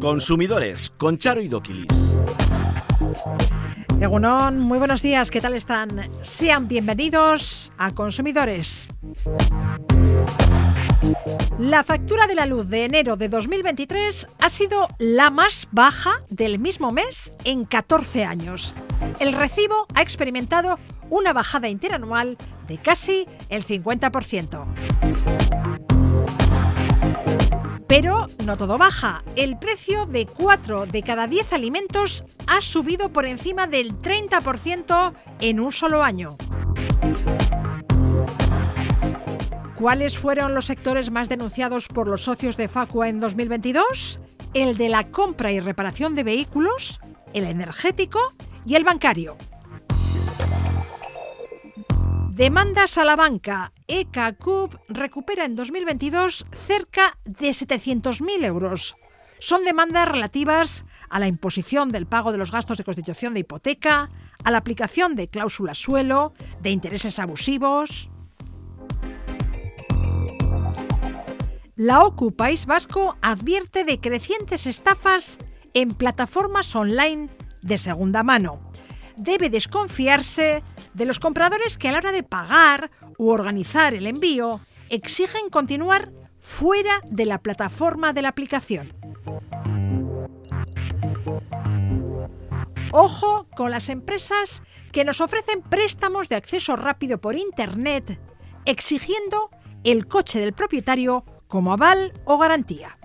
Consumidores con Charo y Doquilis. Egunon, muy buenos días, ¿qué tal están? Sean bienvenidos a Consumidores. La factura de la luz de enero de 2023 ha sido la más baja del mismo mes en 14 años. El recibo ha experimentado una bajada interanual de casi el 50%. Pero no todo baja. El precio de 4 de cada 10 alimentos ha subido por encima del 30% en un solo año. ¿Cuáles fueron los sectores más denunciados por los socios de Facua en 2022? El de la compra y reparación de vehículos, el energético y el bancario. Demandas a la banca. ECACUB recupera en 2022 cerca de 700.000 euros. Son demandas relativas a la imposición del pago de los gastos de constitución de hipoteca, a la aplicación de cláusulas suelo, de intereses abusivos. La OCU País Vasco advierte de crecientes estafas en plataformas online de segunda mano debe desconfiarse de los compradores que a la hora de pagar u organizar el envío exigen continuar fuera de la plataforma de la aplicación. Ojo con las empresas que nos ofrecen préstamos de acceso rápido por Internet exigiendo el coche del propietario como aval o garantía.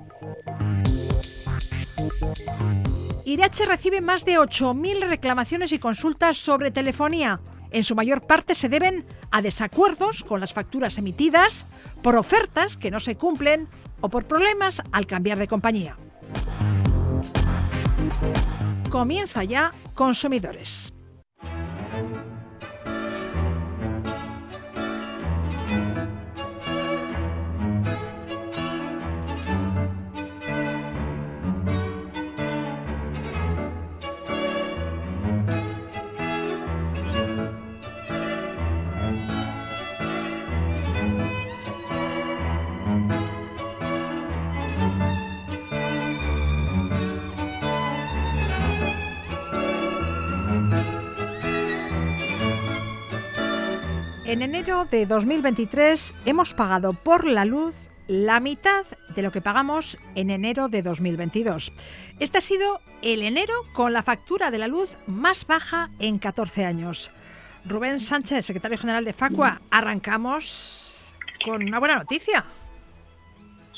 Irache recibe más de 8.000 reclamaciones y consultas sobre telefonía. En su mayor parte se deben a desacuerdos con las facturas emitidas, por ofertas que no se cumplen o por problemas al cambiar de compañía. Comienza ya Consumidores. En enero de 2023 hemos pagado por la luz la mitad de lo que pagamos en enero de 2022. Este ha sido el enero con la factura de la luz más baja en 14 años. Rubén Sánchez, secretario general de Facua, arrancamos con una buena noticia.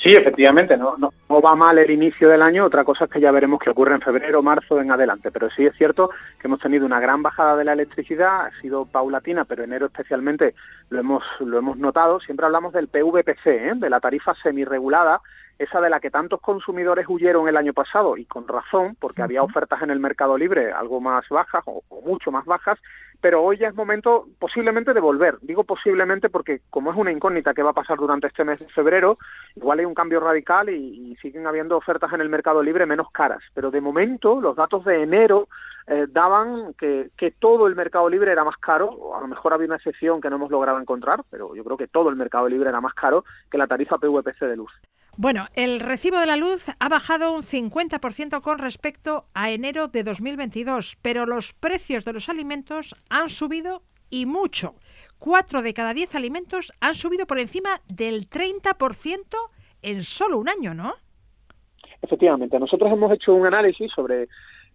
Sí, efectivamente, no, no, va mal el inicio del año, otra cosa es que ya veremos qué ocurre en febrero, marzo, en adelante, pero sí es cierto que hemos tenido una gran bajada de la electricidad, ha sido paulatina, pero enero especialmente lo hemos, lo hemos notado, siempre hablamos del PVPC, ¿eh? de la tarifa semirregulada, esa de la que tantos consumidores huyeron el año pasado y con razón, porque había ofertas en el mercado libre algo más bajas o, mucho más bajas, pero hoy ya es momento posiblemente de volver. Digo posiblemente porque como es una incógnita que va a pasar durante este mes de febrero, igual hay un cambio radical y, siguen habiendo ofertas en el mercado libre menos caras. Pero de momento los datos de enero eh, daban que, que todo el mercado libre era más caro, a lo mejor había una excepción que no hemos logrado encontrar, pero yo creo que todo el mercado libre era más caro que la tarifa PVPC de luz. Bueno, el recibo de la luz ha bajado un 50% con respecto a enero de 2022, pero los precios de los alimentos han subido y mucho. Cuatro de cada diez alimentos han subido por encima del 30% en solo un año, ¿no? Efectivamente, nosotros hemos hecho un análisis sobre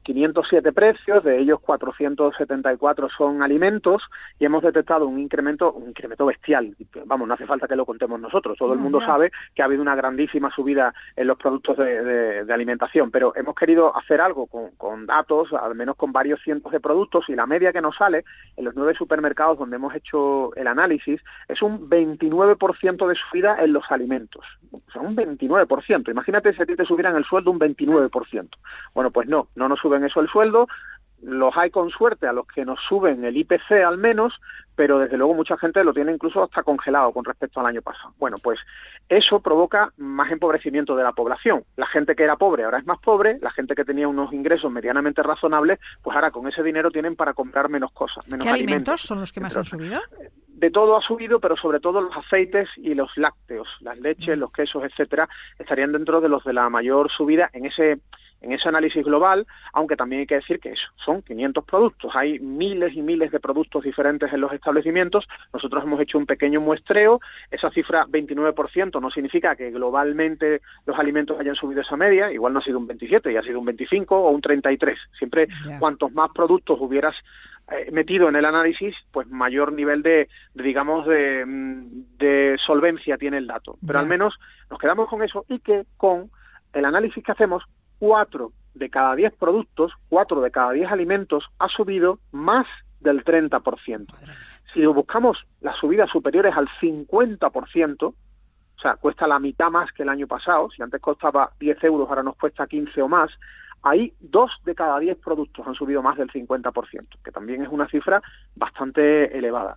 507 precios, de ellos 474 son alimentos y hemos detectado un incremento, un incremento bestial. Vamos, no hace falta que lo contemos nosotros, todo el mundo sabe que ha habido una grandísima subida en los productos de, alimentación, pero hemos querido hacer algo con, con, datos, al menos con varios cientos de productos y la media que nos sale en los nueve supermercados donde hemos hecho el análisis es un 29% de subida en los alimentos. O sea, un 29%. Imagínate si a ti te subieran el sueldo un 29%. Bueno, pues no, no nos suben eso el sueldo, los hay con suerte a los que nos suben el IPC al menos, pero desde luego mucha gente lo tiene incluso hasta congelado con respecto al año pasado. Bueno, pues eso provoca más empobrecimiento de la población. La gente que era pobre ahora es más pobre, la gente que tenía unos ingresos medianamente razonables, pues ahora con ese dinero tienen para comprar menos cosas, menos ¿Qué alimentos, son los que más han subido? De todo ha subido, pero sobre todo los aceites y los lácteos, las leches, mm. los quesos, etcétera, estarían dentro de los de la mayor subida en ese en ese análisis global, aunque también hay que decir que eso, son 500 productos, hay miles y miles de productos diferentes en los establecimientos, nosotros hemos hecho un pequeño muestreo, esa cifra 29% no significa que globalmente los alimentos hayan subido esa media, igual no ha sido un 27, ya ha sido un 25 o un 33, siempre cuantos más productos hubieras eh, metido en el análisis, pues mayor nivel de, digamos, mm, de, solvencia tiene el dato. Pero al menos nos quedamos con eso y que con el análisis que hacemos cuatro de cada diez productos, cuatro de cada diez alimentos ha subido más del 30%. Si buscamos las subidas superiores al 50%, o sea, cuesta la mitad más que el año pasado, si antes costaba 10 euros, ahora nos cuesta 15 o más, ahí dos de cada diez productos han subido más del 50%, que también es una cifra bastante elevada.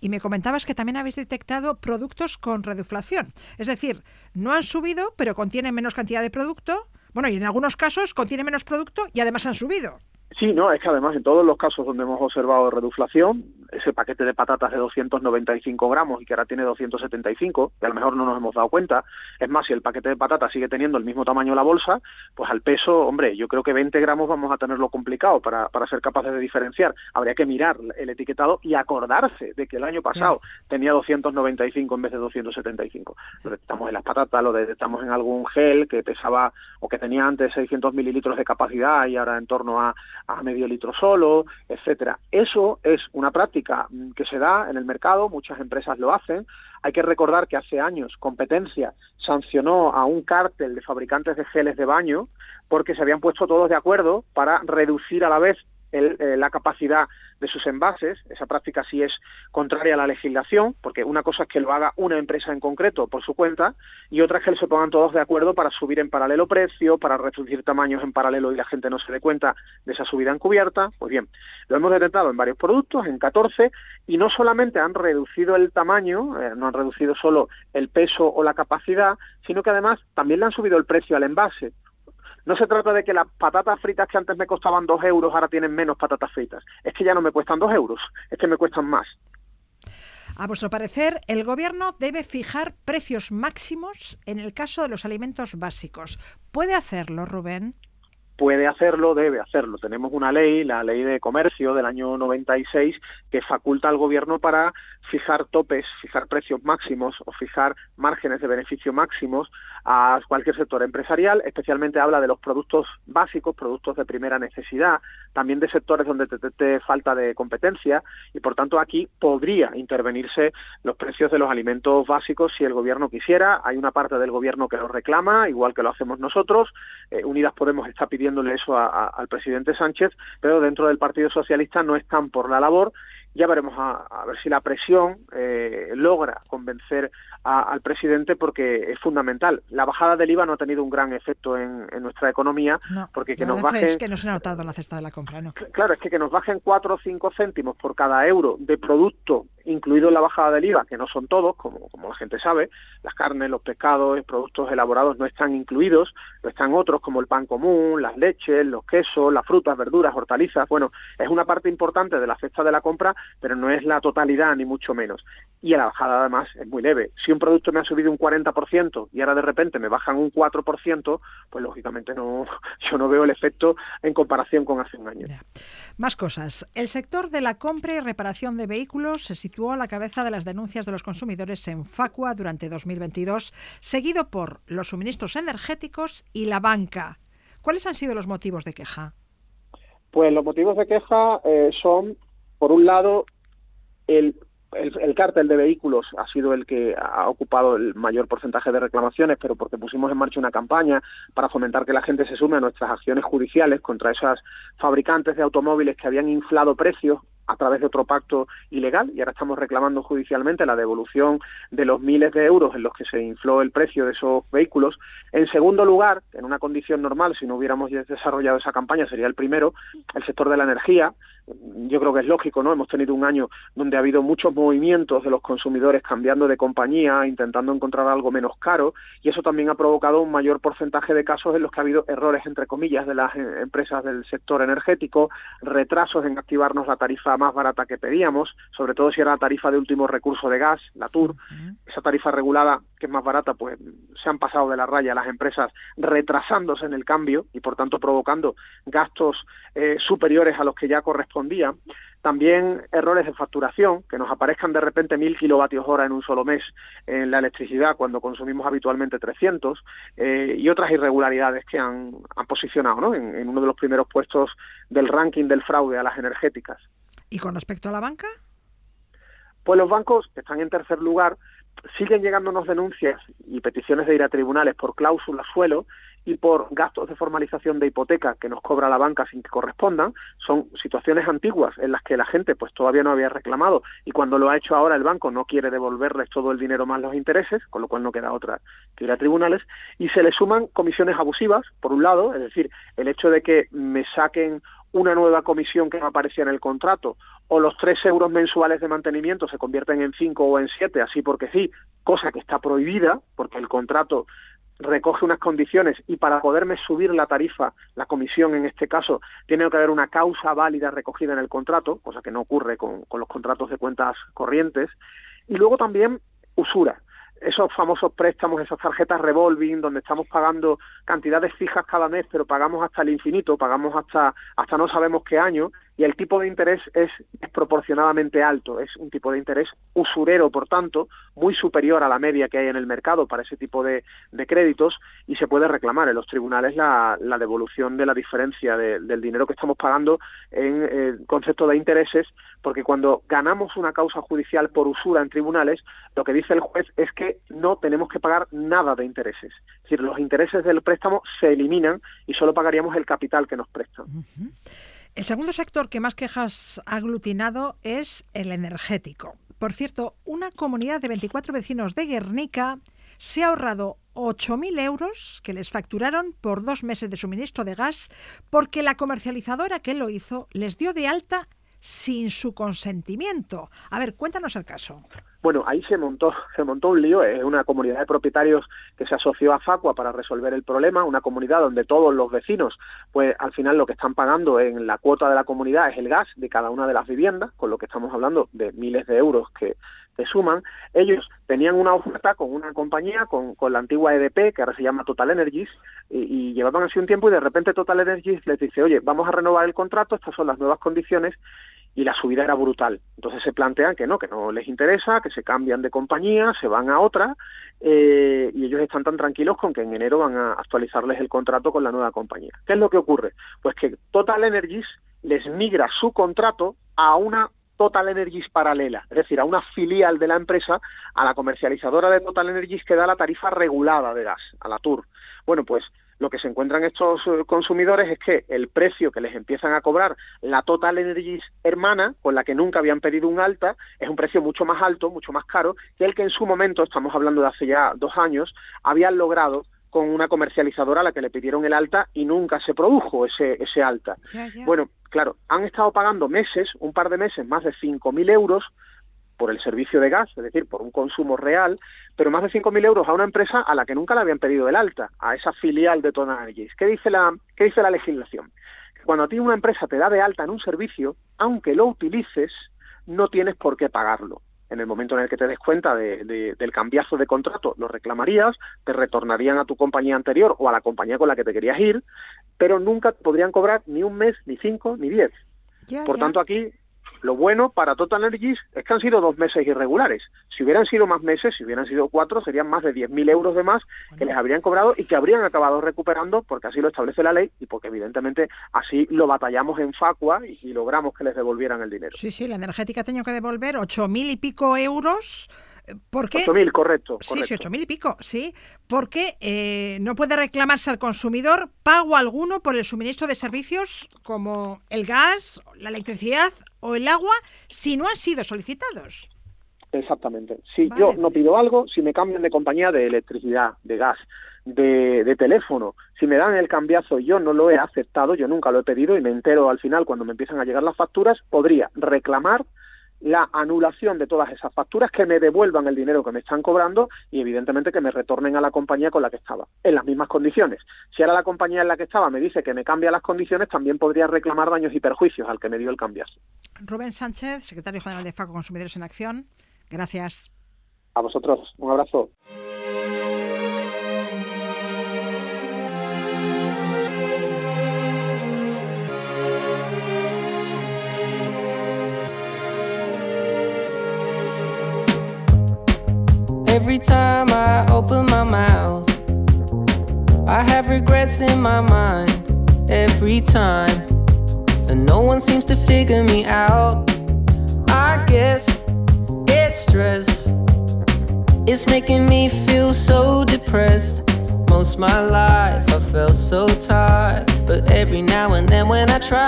Y me comentabas que también habéis detectado productos con reduflación. Es decir, no han subido, pero contienen menos cantidad de producto, bueno, y en algunos casos contiene menos producto y además han subido. Sí, no, es que además en todos los casos donde hemos observado reduflación, ese paquete de patatas de 295 gramos y que ahora tiene 275, que a lo mejor no nos hemos dado cuenta, es más, si el paquete de patatas sigue teniendo el mismo tamaño la bolsa, pues al peso, hombre, yo creo que 20 gramos vamos a tenerlo complicado para, para ser capaces de diferenciar. Habría que mirar el etiquetado y acordarse de que el año pasado tenía 295 en vez de 275. Lo detectamos en las patatas, lo detectamos en algún gel que pesaba o que tenía antes 600 mililitros de capacidad y ahora en torno a a medio litro solo, etcétera. Eso es una práctica mm, que se da en el mercado, muchas empresas lo hacen. Hay que recordar que hace años Competencia sancionó a un cártel de fabricantes de geles de baño porque se habían puesto todos de acuerdo para reducir a la vez eh, la capacidad de sus envases. Esa práctica sí es contraria a la legislación, porque una cosa es que lo haga una empresa en concreto por su cuenta y otra es que se pongan todos de acuerdo para subir en paralelo precio, para reducir tamaños en paralelo y la gente no se dé cuenta de esa subida encubierta. Pues bien, lo hemos detectado en varios productos, en 14, y no solamente han reducido el tamaño, eh, no han reducido solo el peso o la capacidad, sino que además también le han subido el precio al envase. No se trata de que las patatas fritas que antes me costaban dos euros ahora tienen menos patatas fritas. Es que ya no me cuestan dos euros, es que me cuestan más. A vuestro parecer, el Gobierno debe fijar precios máximos en el caso de los alimentos básicos. ¿Puede hacerlo, Rubén? Puede hacerlo, debe hacerlo. Tenemos una ley, la ley de comercio del año 96, que faculta al gobierno para fijar topes, fijar precios máximos o fijar márgenes de beneficio máximos a cualquier sector empresarial. Especialmente habla de los productos básicos, productos de primera necesidad, también de sectores donde te, falta de competencia y, por tanto, aquí podría intervenirse los precios de los alimentos básicos si el gobierno quisiera. Hay una parte del gobierno que lo reclama, igual que lo hacemos nosotros. Eh, Unidas Podemos está pidiéndole eso al presidente Sánchez, pero dentro del Partido Socialista no están por la labor. Ya veremos a, ver si la presión eh, logra convencer al presidente porque es fundamental. La bajada del IVA no ha tenido un gran efecto en, nuestra economía porque que nos bajen... Es que no se ha notado la cesta de la compra, ¿no? Claro, es que que nos bajen 4 o 5 céntimos por cada euro de producto incluido la bajada del IVA, que no son todos, como, como la gente sabe, las carnes, los pescados, los productos elaborados no están incluidos, pero están otros como el pan común, las leches, los quesos, las frutas, verduras, hortalizas. Bueno, es una parte importante de la cesta de la compra, pero no es la totalidad, ni mucho menos. Y la bajada además es muy leve. Si un producto me ha subido un 40% y ahora de repente me bajan un 4%, pues lógicamente no, yo no veo el efecto en comparación con hace un año. Más cosas. El sector de la compra y reparación de vehículos se situó a la cabeza de las denuncias de los consumidores en Facua durante 2022, seguido por los suministros energéticos y la banca. ¿Cuáles han sido los motivos de queja? Pues los motivos de queja eh, son, por un lado, el el, cártel de vehículos ha sido el que ha ocupado el mayor porcentaje de reclamaciones, pero porque pusimos en marcha una campaña para fomentar que la gente se sume a nuestras acciones judiciales contra esas fabricantes de automóviles que habían inflado precios a través de otro pacto ilegal y ahora estamos reclamando judicialmente la devolución de los miles de euros en los que se infló el precio de esos vehículos. En segundo lugar, en una condición normal, si no hubiéramos desarrollado esa campaña, sería el primero, el sector de la energía. Yo creo que es lógico, ¿no? Hemos tenido un año donde ha habido muchos movimientos de los consumidores cambiando de compañía, intentando encontrar algo menos caro, y eso también ha provocado un mayor porcentaje de casos en los que ha habido errores, entre comillas, de las eh, empresas del sector energético, retrasos en activarnos la tarifa más barata que pedíamos, sobre todo si era la tarifa de último recurso de gas, la TUR, esa tarifa regulada que es más barata, pues se han pasado de la raya las empresas retrasándose en el cambio y por tanto provocando gastos eh, superiores a los que ya correspondían. También errores de facturación, que nos aparezcan de repente mil kilovatios hora en un solo mes en la electricidad cuando consumimos habitualmente 300, eh, y otras irregularidades que han, posicionado ¿no? en, en uno de los primeros puestos del ranking del fraude a las energéticas. ¿Y con respecto a la banca? Pues los bancos están en tercer lugar, siguen llegándonos denuncias y peticiones de ir a tribunales por cláusula suelo y por gastos de formalización de hipoteca que nos cobra la banca sin que correspondan, son situaciones antiguas en las que la gente pues todavía no había reclamado y cuando lo ha hecho ahora el banco no quiere devolverles todo el dinero más los intereses, con lo cual no queda otra que ir a tribunales y se le suman comisiones abusivas, por un lado, es decir, el hecho de que me saquen una nueva comisión que no aparecía en el contrato o los tres euros mensuales de mantenimiento se convierten en cinco o en siete, así porque sí, cosa que está prohibida, porque el contrato recoge unas condiciones y para poderme subir la tarifa, la comisión en este caso, tiene que haber una causa válida recogida en el contrato, cosa que no ocurre con, con los contratos de cuentas corrientes, y luego también usura esos famosos préstamos, esas tarjetas revolving, donde estamos pagando cantidades fijas cada mes, pero pagamos hasta el infinito, pagamos hasta, hasta no sabemos qué año, y el tipo de interés es desproporcionadamente alto, es un tipo de interés usurero, por tanto, muy superior a la media que hay en el mercado para ese tipo de, créditos y se puede reclamar. En los tribunales la, devolución de la diferencia del dinero que estamos pagando en eh, concepto de intereses, porque cuando ganamos una causa judicial por usura en tribunales, lo que dice el juez es que no tenemos que pagar nada de intereses. Es decir, los intereses del préstamo se eliminan y solo pagaríamos el capital que nos prestan. El segundo sector que más quejas ha aglutinado es el energético. Por cierto, una comunidad de 24 vecinos de Guernica se ha ahorrado 8.000 euros que les facturaron por dos meses de suministro de gas porque la comercializadora que lo hizo les dio de alta sin su consentimiento. A ver, cuéntanos el caso. Bueno, ahí se montó, se montó un lío, es una comunidad de propietarios que se asoció a Facua para resolver el problema, una comunidad donde todos los vecinos, pues al final lo que están pagando en la cuota de la comunidad es el gas de cada una de las viviendas, con lo que estamos hablando de miles de euros que, se suman. Ellos tenían una oferta con una compañía, con, con la antigua EDP, que ahora se llama Total Energies, y, y, llevaban así un tiempo y de repente Total Energies les dice, oye, vamos a renovar el contrato, estas son las nuevas condiciones, y la subida era brutal. Entonces se plantean que no, que no les interesa, que se cambian de compañía, se van a otra eh, y ellos están tan tranquilos con que en enero van a actualizarles el contrato con la nueva compañía. ¿Qué es lo que ocurre? Pues que Total Energies les migra su contrato a una Total Energies paralela, es decir, a una filial de la empresa, a la comercializadora de Total Energies que da la tarifa regulada de gas, a la TUR. Bueno, pues lo que se encuentran estos eh, consumidores es que el precio que les empiezan a cobrar la Total Energies hermana, con la que nunca habían pedido un alta, es un precio mucho más alto, mucho más caro, que el que en su momento, estamos hablando de hace ya dos años, habían logrado con una comercializadora a la que le pidieron el alta y nunca se produjo ese, ese alta. Bueno, claro, han estado pagando meses, un par de meses, más de 5.000 euros por el servicio de gas, es decir, por un consumo real, pero más de 5.000 euros a una empresa a la que nunca le habían pedido el alta, a esa filial de Total Energies. ¿Qué dice la, qué dice la legislación? Cuando a ti una empresa te da de alta en un servicio, aunque lo utilices, no tienes por qué pagarlo. En el momento en el que te des cuenta del cambiazo de contrato, lo reclamarías, te retornarían a tu compañía anterior o a la compañía con la que te querías ir, pero nunca podrían cobrar ni un mes, ni cinco, ni diez. Por tanto, aquí lo bueno para Total Energies es que han sido dos meses irregulares. Si hubieran sido más meses, si hubieran sido cuatro, serían más de 10.000 euros de más que les habrían cobrado y que habrían acabado recuperando porque así lo establece la ley y porque evidentemente así lo batallamos en Facua y, logramos que les devolvieran el dinero. Sí, sí, la energética ha tenido que devolver 8.000 y pico euros. ¿Por qué? 8.000, correcto, Sí, sí, 8.000 y pico, sí. Porque eh, no puede reclamarse al consumidor pago alguno por el suministro de servicios como el gas, la electricidad o el agua si no han sido solicitados. Exactamente. Si yo no pido algo, si me cambian de compañía de electricidad, de gas, de, teléfono, si me dan el cambiazo y yo no lo he aceptado, yo nunca lo he pedido y me entero al final cuando me empiezan a llegar las facturas, podría reclamar la anulación de todas esas facturas, que me devuelvan el dinero que me están cobrando y evidentemente que me retornen a la compañía con la que estaba, en las mismas condiciones. Si ahora la compañía en la que estaba me dice que me cambia las condiciones, también podría reclamar daños y perjuicios al que me dio el cambiazo. Rubén Sánchez, secretario general de FACO Consumidores en Acción, gracias. A vosotros, un abrazo. Every time I open my mouth, I have regrets in my mind. Every time, and no one seems to figure me out. I guess it's stress. It's making me feel so depressed. Most my life I felt so tired, but every now and then when I try,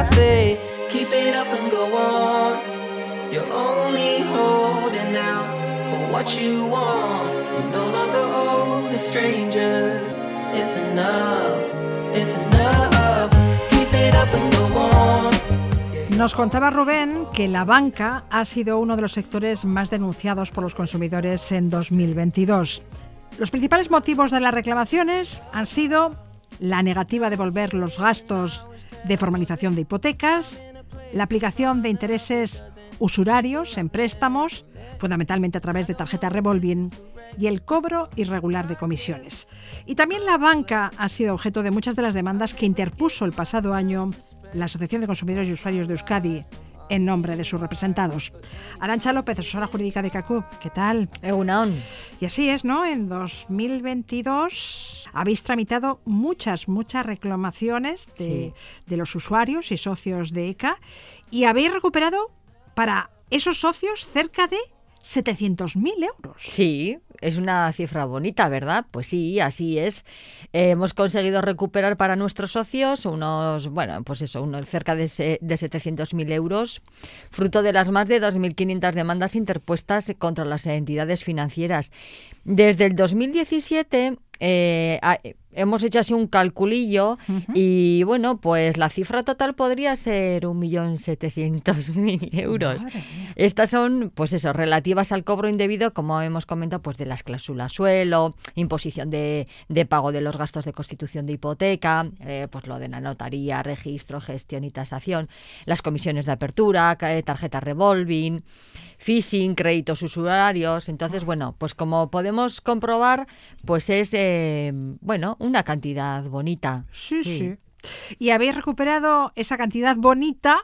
I say, keep it up and go on. Holding out Nos contaba Rubén que la banca ha sido uno de los sectores más denunciados por los consumidores en 2022. Los principales motivos de las reclamaciones han sido la negativa de devolver los gastos de formalización de hipotecas, la aplicación de intereses usurarios en préstamos, fundamentalmente a través de tarjetas revolving, y el cobro irregular de comisiones. Y también la banca ha sido objeto de muchas de las demandas que interpuso el pasado año la Asociación de Consumidores y Usuarios de Euskadi en nombre de sus representados. Arancha López, asesora jurídica de CACUP, ¿qué tal? Egunaón. Y así es, ¿no? En 2022 habéis tramitado muchas, muchas reclamaciones de, de los usuarios y socios de ECA y habéis recuperado para esos socios cerca de 700.000 euros. Sí, es una cifra bonita, ¿verdad? Pues sí, así es. hemos conseguido recuperar para nuestros socios unos, bueno, pues eso, unos cerca de, de 700.000 euros, fruto de las más de 2.500 demandas interpuestas contra las entidades financieras. Desde el 2017 eh, hemos hecho así un calculillo y bueno, pues la cifra total podría ser un millón setecientos mil euros. Estas son, pues eso, relativas al cobro indebido, como hemos comentado, pues de las cláusulas suelo, imposición de, pago de los gastos de constitución de hipoteca, eh, pues lo de la notaría, registro, gestión y tasación, las comisiones de apertura, tarjeta revolving, phishing, créditos usuarios. Entonces, bueno, pues como podemos comprobar, pues es, eh, bueno, una cantidad bonita. Sí, sí, Y habéis recuperado esa cantidad bonita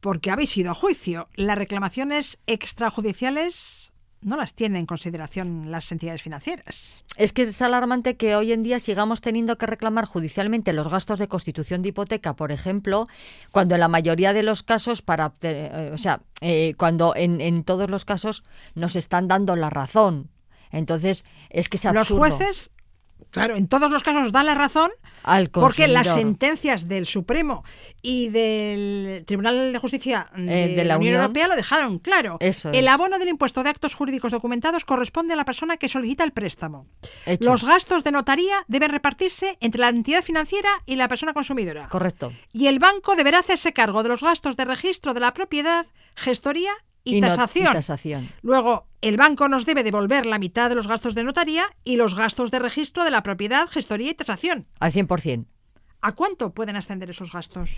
porque habéis ido a juicio. Las reclamaciones extrajudiciales no las tienen en consideración las entidades financieras. Es que es alarmante que hoy en día sigamos teniendo que reclamar judicialmente los gastos de constitución de hipoteca, por ejemplo, cuando en la mayoría de los casos, para eh, o sea, eh, cuando en, en todos los casos nos están dando la razón. Entonces, es que es absurdo. Los jueces Claro, en todos los casos da la razón porque las sentencias del Supremo y del Tribunal de Justicia eh, de, la Unión, Europea lo dejaron claro. el abono del impuesto de actos jurídicos documentados corresponde a la persona que solicita el préstamo. Los gastos de notaría deben repartirse entre la entidad financiera y la persona consumidora. Correcto. Y el banco deberá hacerse cargo de los gastos de registro de la propiedad, gestoría y, tasación. Luego, el banco nos debe devolver la mitad de los gastos de notaría y los gastos de registro de la propiedad, gestoría y tasación. Al 100%. ¿A cuánto pueden ascender esos gastos?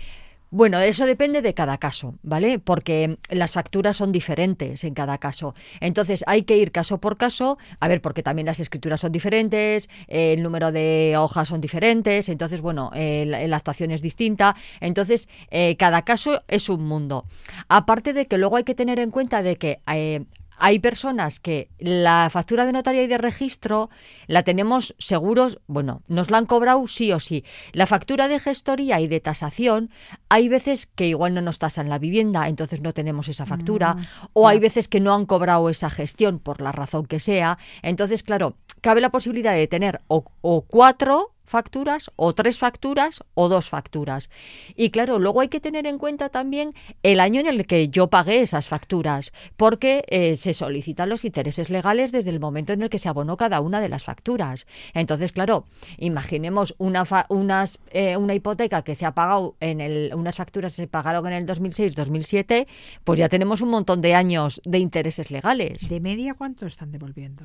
Bueno, eso depende de cada caso, ¿vale? Porque las facturas son diferentes en cada caso. Entonces hay que ir caso por caso, a ver, porque también las escrituras son diferentes, el número de hojas son diferentes, entonces, bueno, la actuación es distinta. Entonces, eh, cada caso es un mundo. Aparte de que luego hay que tener en cuenta de que eh, hay personas que la factura de notaría y de registro la tenemos seguros, bueno, nos la han cobrado sí o sí. La factura de gestoría y de tasación, hay veces que igual no nos tasan la vivienda, entonces no tenemos esa factura, mm, o hay veces que no han cobrado esa gestión por la razón que sea. Entonces, claro, cabe la posibilidad de tener o, o cuatro facturas o tres facturas o dos facturas. Y claro, luego hay que tener en cuenta también el año en el que yo pagué esas facturas, porque eh, se solicitan los intereses legales desde el momento en el que se abonó cada una de las facturas. Entonces, claro, imaginemos una, unas, eh, una hipoteca que se ha pagado en el, unas facturas que se pagaron en el 2006-2007, pues ya tenemos un montón de años de intereses legales. ¿De media cuánto están devolviendo?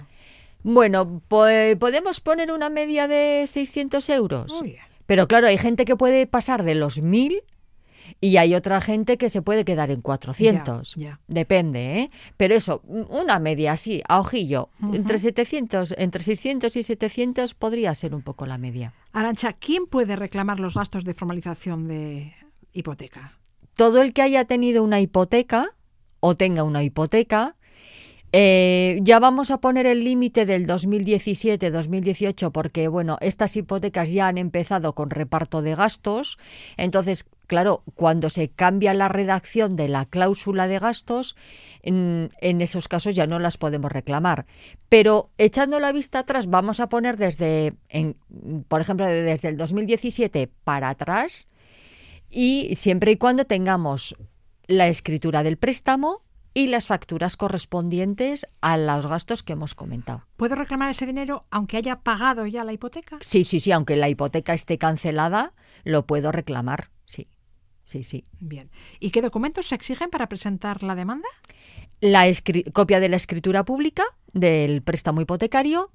Bueno, pues podemos poner una media de 600 euros. Pero claro, hay gente que puede pasar de los 1000 y hay otra gente que se puede quedar en 400. Depende, ¿eh? Pero eso, una media así, a ojillo, entre 700, entre 600 y 700 podría ser un poco la media. Arancha, ¿quién puede reclamar los gastos de formalización de hipoteca? Todo el que haya tenido una hipoteca o tenga una hipoteca eh, ya vamos a poner el límite del 2017-2018 porque, bueno, estas hipotecas ya han empezado con reparto de gastos. Entonces, claro, cuando se cambia la redacción de la cláusula de gastos, en, esos casos ya no las podemos reclamar. Pero echando la vista atrás, vamos a poner desde, por ejemplo, desde el 2017 para atrás y siempre y cuando tengamos la escritura del préstamo y las facturas correspondientes a los gastos que hemos comentado. ¿Puedo reclamar ese dinero aunque haya pagado ya la hipoteca? Sí, sí, sí, aunque la hipoteca esté cancelada, lo puedo reclamar, sí. Sí, sí. Bien. ¿Y qué documentos se exigen para presentar la demanda? La copia de la escritura pública del préstamo hipotecario,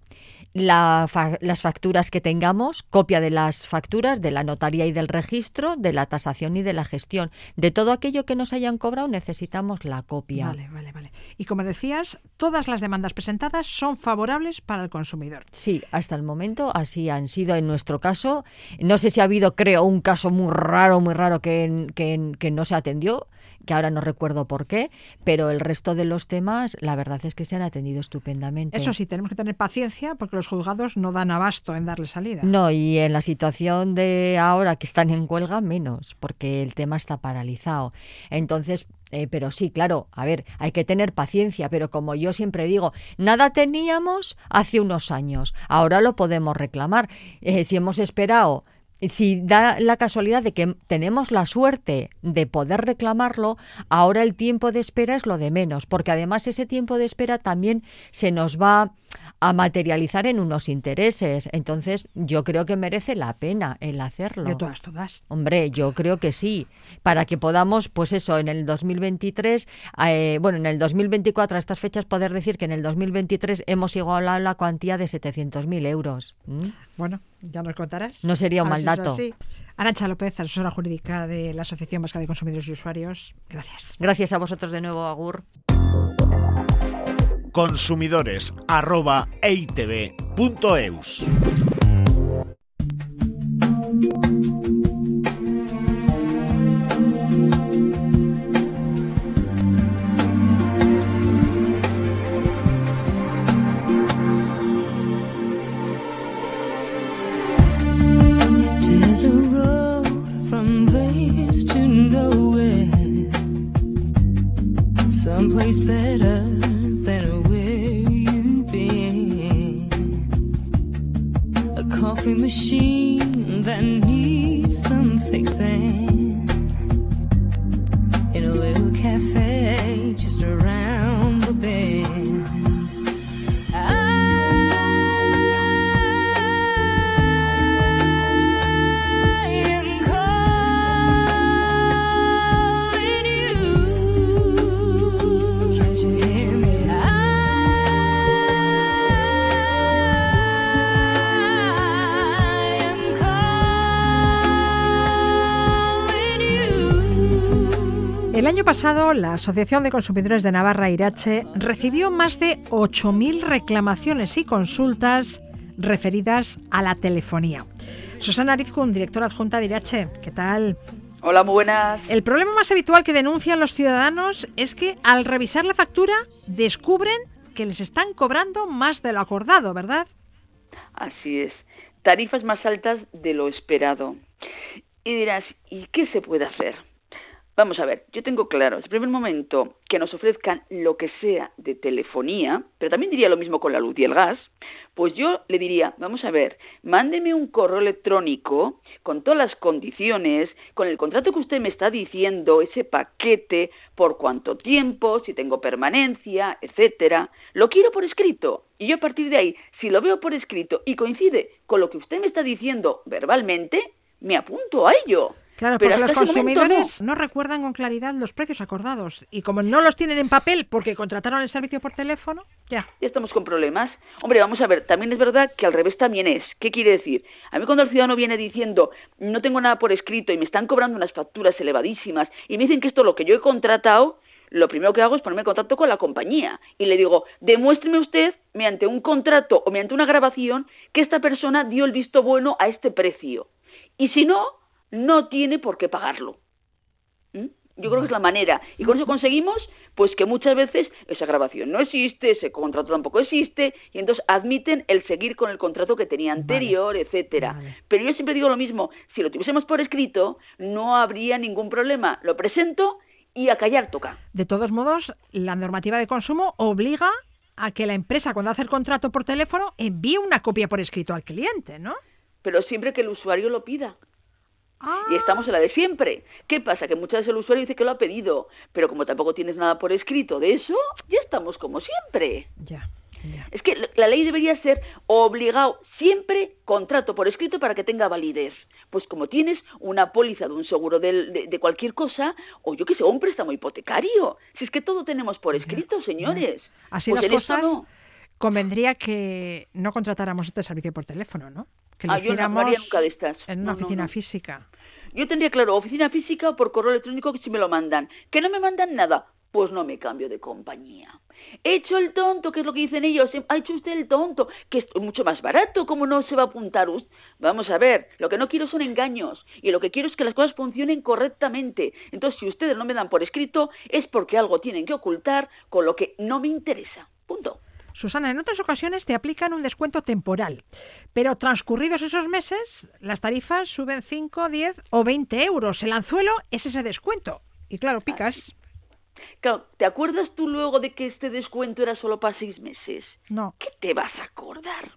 las facturas que tengamos, copia de las facturas de la notaría y del registro, de la tasación y de la gestión. De todo aquello que nos hayan cobrado necesitamos la copia. Vale, vale, vale. Y como decías, todas las demandas presentadas son favorables para el consumidor. Sí, hasta el momento así han sido en nuestro caso. No sé si ha habido, creo, un caso muy raro, muy raro que, que, que no se atendió que ahora no recuerdo por qué, pero el resto de los temas, la verdad es que se han atendido estupendamente. Eso sí, tenemos que tener paciencia porque los juzgados no dan abasto en darle salida. No, y en la situación de ahora que están en huelga, menos, porque el tema está paralizado. Entonces, eh, pero sí, claro, a ver, hay que tener paciencia, pero como yo siempre digo, nada teníamos hace unos años, ahora lo podemos reclamar. Eh, si hemos esperado si da la casualidad de que tenemos la suerte de poder reclamarlo, ahora el tiempo de espera es lo de menos, porque además ese tiempo de espera también se nos va a materializar en unos intereses. Entonces, yo creo que merece la pena el hacerlo. De todas, todas. Hombre, yo creo que sí. Para que podamos, pues eso, en el 2023, eh, bueno, en el 2024, a estas fechas, poder decir que en el 2023 hemos igualado la cuantía de 700.000 euros. Bueno, ya nos contarás. No sería un mal dato. Arancha López, asesora jurídica de la Asociación Vasca de Consumidores y Usuarios. Gracias. Gracias a vosotros de nuevo, Agur consumidores arroba better coffee machine that needs some fixing. In a little cafe just around pasado, la Asociación de Consumidores de Navarra, Irache, recibió más de 8.000 reclamaciones y consultas referidas a la telefonía. Susana Arizcun, directora adjunta de Irache, ¿qué tal? Hola, muy buenas. El problema más habitual que denuncian los ciudadanos es que al revisar la factura descubren que les están cobrando más de lo acordado, ¿verdad? Así es. Tarifas más altas de lo esperado. Y dirás, ¿y qué se puede hacer? Vamos a ver, yo tengo claro, el primer momento que nos ofrezcan lo que sea de telefonía, pero también diría lo mismo con la luz y el gas, pues yo le diría, vamos a ver, mándeme un correo electrónico con todas las condiciones, con el contrato que usted me está diciendo, ese paquete, por cuánto tiempo, si tengo permanencia, etcétera. Lo quiero por escrito. Y yo a partir de ahí, si lo veo por escrito y coincide con lo que usted me está diciendo verbalmente, me apunto a ello. Claro, Pero porque los consumidores no. recuerdan con claridad los precios acordados. Y como no los tienen en papel porque contrataron el servicio por teléfono, ya. ya estamos con problemas. Hombre, vamos a ver, también es verdad que al revés también es. ¿Qué quiere decir? A mí cuando el ciudadano viene diciendo, no tengo nada por escrito y me están cobrando unas facturas elevadísimas y me dicen que esto es lo que yo he contratado, lo primero que hago es ponerme en contacto con la compañía y le digo, demuéstreme usted mediante un contrato o mediante una grabación que esta persona dio el visto bueno a este precio. Y si no, no tiene por qué pagarlo. ¿Mm? Yo creo que es la manera. Y con eso conseguimos pues que muchas veces esa grabación no existe, ese contrato tampoco existe, y entonces admiten el seguir con el contrato que tenía anterior, Vale. etcétera. Vale. Pero yo siempre digo lo mismo, si lo tuviésemos por escrito, no habría ningún problema. Lo presento y a callar toca. De todos modos, la normativa de consumo obliga a que la empresa, cuando hace el contrato por teléfono, envíe una copia por escrito al cliente, ¿no? Pero siempre que el usuario lo pida. Ah, Y estamos en la de siempre. ¿Qué pasa? Que muchas veces el usuario dice que lo ha pedido, pero como tampoco tienes nada por escrito de eso, ya estamos como siempre. ya, ya. Es que la- ley debería ser obligado siempre contrato por escrito para que tenga validez. Pues como tienes una póliza de un seguro de, de cualquier cosa, o yo qué sé, un préstamo hipotecario. Si es que todo tenemos por escrito, señores. Así Pues las cosas, no. convendría que no contratáramos este servicio por teléfono, ¿no? Que lo Ah, yo no hiciéramos haría nunca de estas. en una No, oficina física. Yo tendría claro, oficina física o por correo electrónico que si me lo mandan. Que no me mandan nada, pues no me cambio de compañía. He hecho el tonto, que es lo que dicen ellos. Ha hecho usted el tonto, que es mucho más barato. ¿Cómo no se va a apuntar usted? Vamos a ver, lo que no quiero son engaños. Y lo que quiero es que las cosas funcionen correctamente. Entonces, si ustedes no me dan por escrito, es porque algo tienen que ocultar con lo que no me interesa. Susana, en otras ocasiones te aplican un descuento temporal, pero transcurridos esos meses, las tarifas suben 5, 10 o 20 euros. El anzuelo es ese descuento. Y claro, picas. Claro, ¿te acuerdas tú luego de que este descuento era solo para seis meses? No. ¿Qué te vas a acordar?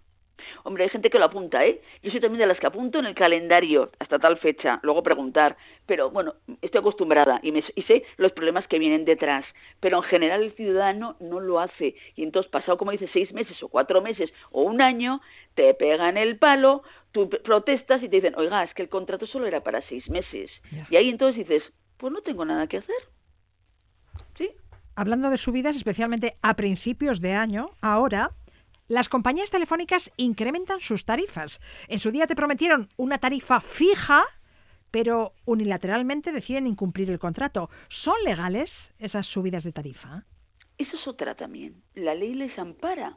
Hombre, hay gente que lo apunta, ¿eh? Yo soy también de las que apunto en el calendario hasta tal fecha, luego preguntar. Pero bueno, estoy acostumbrada y, me- y sé los problemas que vienen detrás. Pero en general el ciudadano no lo hace. Y entonces, pasado, como dice, seis meses o cuatro meses o un año, te pegan el palo, tú protestas y te dicen, oiga, es que el contrato solo era para seis meses. Y ahí entonces dices, pues no tengo nada que hacer. ¿Sí? Hablando de subidas, especialmente a principios de año, ahora las compañías telefónicas incrementan sus tarifas. En su día te prometieron una tarifa fija, pero unilateralmente deciden incumplir el contrato. ¿Son legales esas subidas de tarifa? Eso es otra también. La ley les ampara.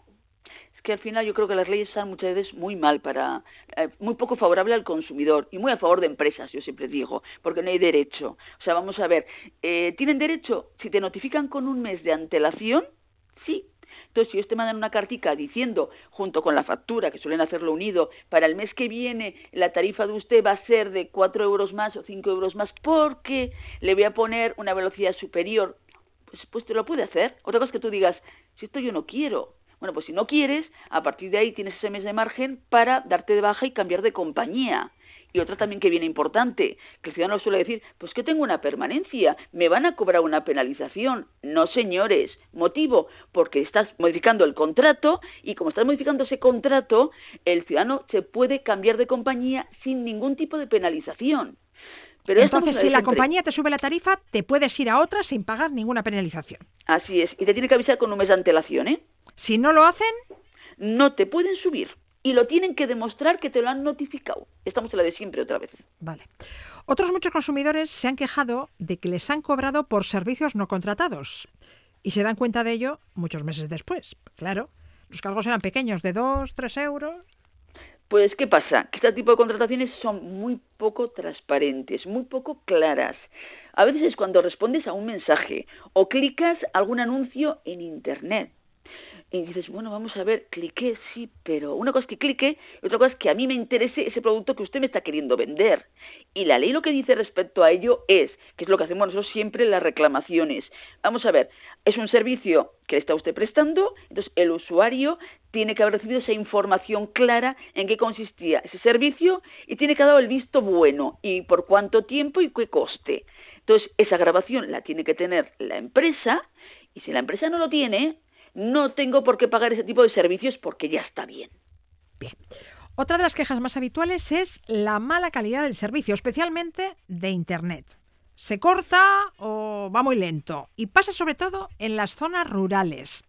Es que al final yo creo que las leyes están muchas veces muy mal para, eh, muy poco favorable al consumidor y muy a favor de empresas, yo siempre digo, porque no hay derecho. O sea, vamos a ver, eh, ¿tienen derecho? Si te notifican con un mes de antelación, sí. Entonces, si ellos te mandan una cartica diciendo, junto con la factura, que suelen hacerlo unido, para el mes que viene la tarifa de usted va a ser de cuatro euros más o cinco euros más porque le voy a poner una velocidad superior, pues, pues te lo puede hacer. Otra cosa es que tú digas, si esto yo no quiero. Bueno, pues si no quieres, a partir de ahí tienes ese mes de margen para darte de baja y cambiar de compañía. Y otra también que viene importante, que el ciudadano suele decir, pues que tengo una permanencia, me van a cobrar una penalización. No, señores. Motivo, porque estás modificando el contrato y como estás modificando ese contrato, el ciudadano se puede cambiar de compañía sin ningún tipo de penalización. Pero Entonces, en si la siempre. compañía te sube la tarifa, te puedes ir a otra sin pagar ninguna penalización. Así es, y te tiene que avisar con un mes de antelación, ¿eh? Si no lo hacen, no te pueden subir y lo tienen que demostrar que te lo han notificado. Estamos en la de siempre otra vez. Vale. Otros muchos consumidores se han quejado de que les han cobrado por servicios no contratados y se dan cuenta de ello muchos meses después. Claro, los cargos eran pequeños, de 2, 3 euros. Pues, ¿qué pasa? Que este tipo de contrataciones son muy poco transparentes, muy poco claras. A veces es cuando respondes a un mensaje o clicas algún anuncio en Internet. Y dices, bueno, vamos a ver, cliqué, sí, pero una cosa es que clique y otra cosa es que a mí me interese ese producto que usted me está queriendo vender. Y la ley lo que dice respecto a ello es, que es lo que hacemos nosotros siempre en las reclamaciones. Vamos a ver, es un servicio que está usted prestando, entonces el usuario tiene que haber recibido esa información clara en qué consistía ese servicio y tiene que haber dado el visto bueno y por cuánto tiempo y qué coste. Entonces, esa grabación la tiene que tener la empresa y si la empresa no lo tiene, no tengo por qué pagar ese tipo de servicios porque ya está bien. Bien. Otra de las quejas más habituales es la mala calidad del servicio, especialmente de Internet. Se corta o va muy lento y pasa sobre todo en las zonas rurales.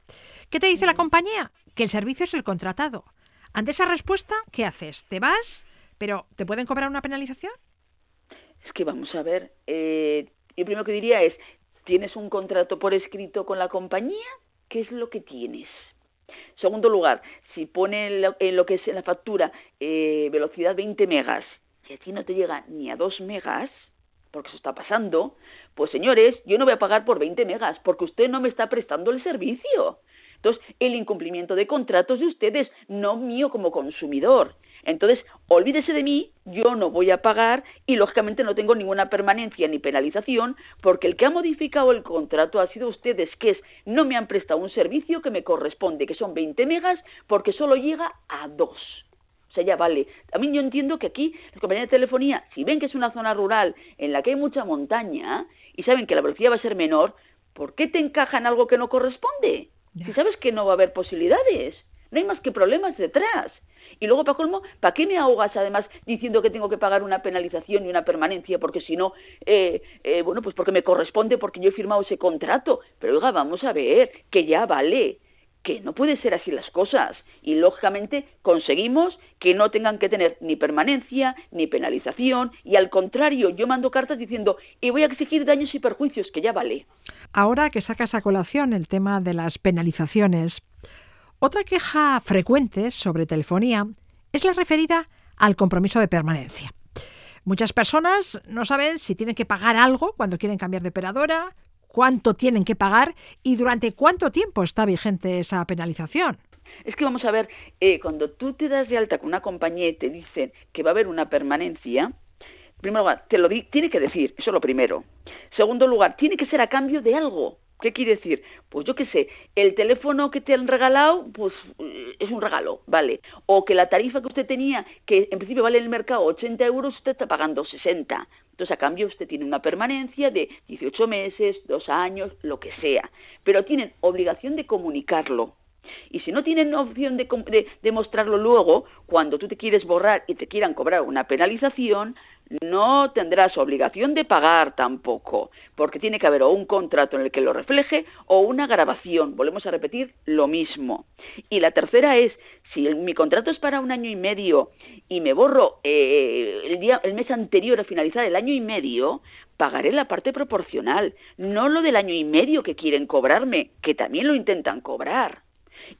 ¿Qué te dice la compañía? Que el servicio es el contratado. Ante esa respuesta, ¿qué haces? ¿Te vas? ¿Pero te pueden cobrar una penalización? Es que vamos a ver, eh, yo primero que diría es, ¿tienes un contrato por escrito con la compañía? ¿Qué es lo que tienes? Segundo lugar, si pone en lo, que es en la factura eh, velocidad 20 megas y a ti no te llega ni a 2 megas, porque eso está pasando, pues señores, yo no voy a pagar por 20 megas porque usted no me está prestando el servicio. Entonces, el incumplimiento de contratos de ustedes, no mío como consumidor. Entonces, olvídese de mí, yo no voy a pagar y lógicamente no tengo ninguna permanencia ni penalización porque el que ha modificado el contrato ha sido ustedes, que es no me han prestado un servicio que me corresponde, que son 20 megas, porque solo llega a dos. O sea, ya vale. También yo entiendo que aquí las compañías de telefonía, si ven que es una zona rural en la que hay mucha montaña y saben que la velocidad va a ser menor, ¿por qué te encajan algo que no corresponde? Si sabes que no va a haber posibilidades, no hay más que problemas detrás. Y luego, para colmo, ¿para qué me ahogas además diciendo que tengo que pagar una penalización y una permanencia? Porque si no, eh, eh, bueno, pues porque me corresponde, porque yo he firmado ese contrato. Pero oiga, vamos a ver, que ya vale que no puede ser así las cosas y lógicamente conseguimos que no tengan que tener ni permanencia ni penalización y al contrario yo mando cartas diciendo y voy a exigir daños y perjuicios que ya vale. Ahora que sacas a colación el tema de las penalizaciones, otra queja frecuente sobre telefonía es la referida al compromiso de permanencia. Muchas personas no saben si tienen que pagar algo cuando quieren cambiar de operadora, cuánto tienen que pagar y durante cuánto tiempo está vigente esa penalización. Es que vamos a ver, eh, cuando tú te das de alta con una compañía y te dicen que va a haber una permanencia, primero te lo tiene que decir, eso es lo primero. Segundo lugar, tiene que ser a cambio de algo. ¿Qué quiere decir? Pues yo qué sé, el teléfono que te han regalado, pues eh, es un regalo, ¿vale? O que la tarifa que usted tenía, que en principio vale en el mercado 80 euros, usted está pagando 60. Entonces, a cambio, usted tiene una permanencia de 18 meses, dos años, lo que sea. Pero tienen obligación de comunicarlo. Y si no tienen opción de mostrarlo luego, cuando tú te quieres borrar y te quieran cobrar una penalización, no tendrás obligación de pagar tampoco, porque tiene que haber o un contrato en el que lo refleje o una grabación. Volvemos a repetir lo mismo. Y la tercera es, si mi contrato es para un año y medio y me borro eh, el, día, el mes anterior a finalizar el año y medio, pagaré la parte proporcional, no lo del año y medio que quieren cobrarme, que también lo intentan cobrar.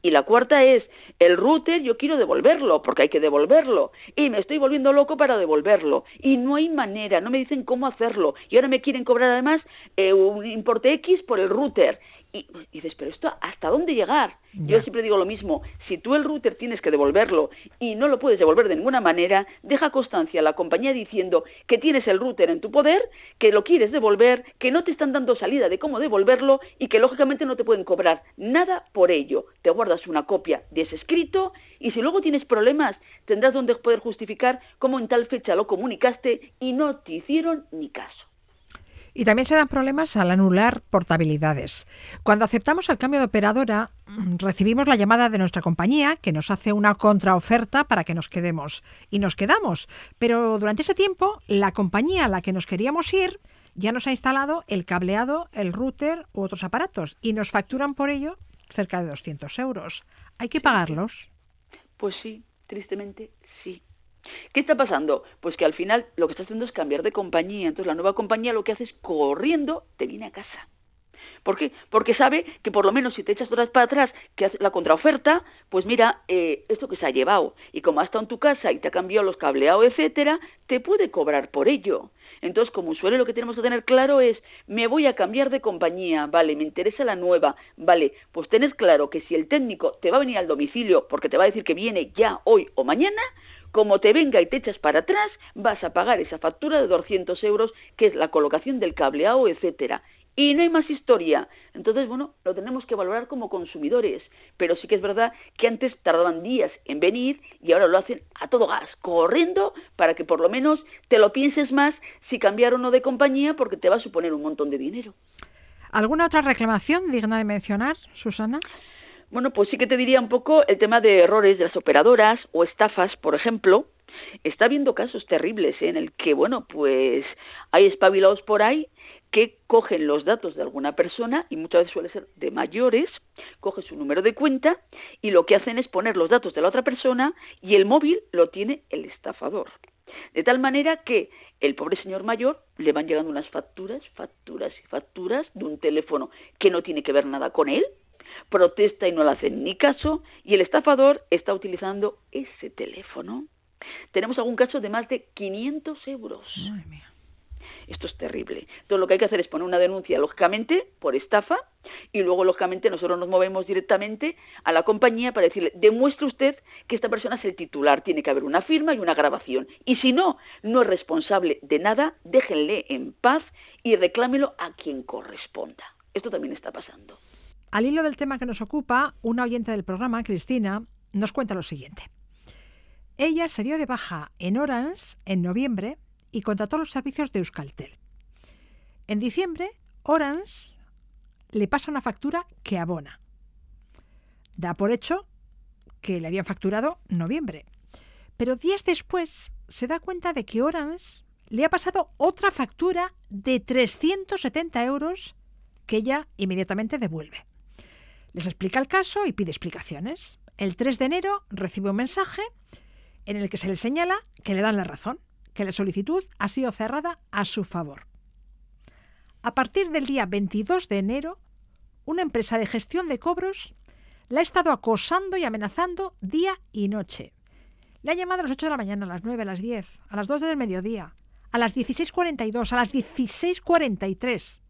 Y la cuarta es, el router yo quiero devolverlo, porque hay que devolverlo. Y me estoy volviendo loco para devolverlo. Y no hay manera, no me dicen cómo hacerlo. Y ahora me quieren cobrar además eh, un importe X por el router. Y, dices, pero esto, ¿hasta dónde llegar? Yo siempre digo lo mismo, si tú el router tienes que devolverlo y no lo puedes devolver de ninguna manera, deja constancia a la compañía diciendo que tienes el router en tu poder, que lo quieres devolver, que no te están dando salida de cómo devolverlo y que lógicamente no te pueden cobrar nada por ello. Te guardas una copia de ese escrito y si luego tienes problemas tendrás donde poder justificar cómo en tal fecha lo comunicaste y no te hicieron ni caso. Y también se dan problemas al anular portabilidades. Cuando aceptamos el cambio de operadora, mm, recibimos la llamada de nuestra compañía que nos hace una contraoferta para que nos quedemos. Y nos quedamos. Pero durante ese tiempo, la compañía a la que nos queríamos ir ya nos ha instalado el cableado, el router u otros aparatos y nos facturan por ello cerca de 200 euros. ¿Hay que pagarlos? Pues sí, tristemente ¿Qué está pasando? Pues que al final lo que está haciendo es cambiar de compañía. Entonces la nueva compañía lo que hace es corriendo te viene a casa. ¿Por qué? Porque sabe que por lo menos si te echas horas para atrás, que hace la contraoferta, pues mira, eh, esto que se ha llevado. Y como ha estado en tu casa y te ha cambiado los cableados, etcétera, te puede cobrar por ello. Entonces, como usuario, lo que tenemos que tener claro es, me voy a cambiar de compañía, vale, me interesa la nueva, vale, pues tenés claro que si el técnico te va a venir al domicilio porque te va a decir que viene ya hoy o mañana, como te venga y te echas para atrás, vas a pagar esa factura de 200 euros, que es la colocación del cableado, etcétera y no hay más historia. Entonces, bueno, lo tenemos que valorar como consumidores, pero sí que es verdad que antes tardaban días en venir y ahora lo hacen a todo gas, corriendo para que por lo menos te lo pienses más si cambiar o no de compañía porque te va a suponer un montón de dinero. ¿Alguna otra reclamación digna de mencionar, Susana? Bueno, pues sí que te diría un poco el tema de errores de las operadoras o estafas, por ejemplo. Está habiendo casos terribles en el que, bueno, pues hay espabilados por ahí que cogen los datos de alguna persona, y muchas veces suele ser de mayores, coge su número de cuenta y lo que hacen es poner los datos de la otra persona y el móvil lo tiene el estafador. De tal manera que el pobre señor mayor le van llegando unas facturas, facturas y facturas de un teléfono que no tiene que ver nada con él, protesta y no le hacen ni caso, y el estafador está utilizando ese teléfono. Tenemos algún caso de más de 500 euros. Esto es terrible. Entonces lo que hay que hacer es poner una denuncia, lógicamente, por estafa, y luego, lógicamente, nosotros nos movemos directamente a la compañía para decirle, demuestre usted que esta persona es el titular, tiene que haber una firma y una grabación. Y si no, no es responsable de nada, déjenle en paz y reclámelo a quien corresponda. Esto también está pasando. Al hilo del tema que nos ocupa, una oyente del programa, Cristina, nos cuenta lo siguiente. Ella se dio de baja en Orange en noviembre y contrató los servicios de Euskaltel. En diciembre, Orange le pasa una factura que abona. Da por hecho que le habían facturado noviembre. Pero días después se da cuenta de que Orange le ha pasado otra factura de 370 euros que ella inmediatamente devuelve. Les explica el caso y pide explicaciones. El 3 de enero recibe un mensaje en el que se le señala que le dan la razón que la solicitud ha sido cerrada a su favor. A partir del día 22 de enero, una empresa de gestión de cobros la ha estado acosando y amenazando día y noche. Le ha llamado a las 8 de la mañana, a las 9, a las 10, a las 2 del mediodía, a las 16.42, a las 16.43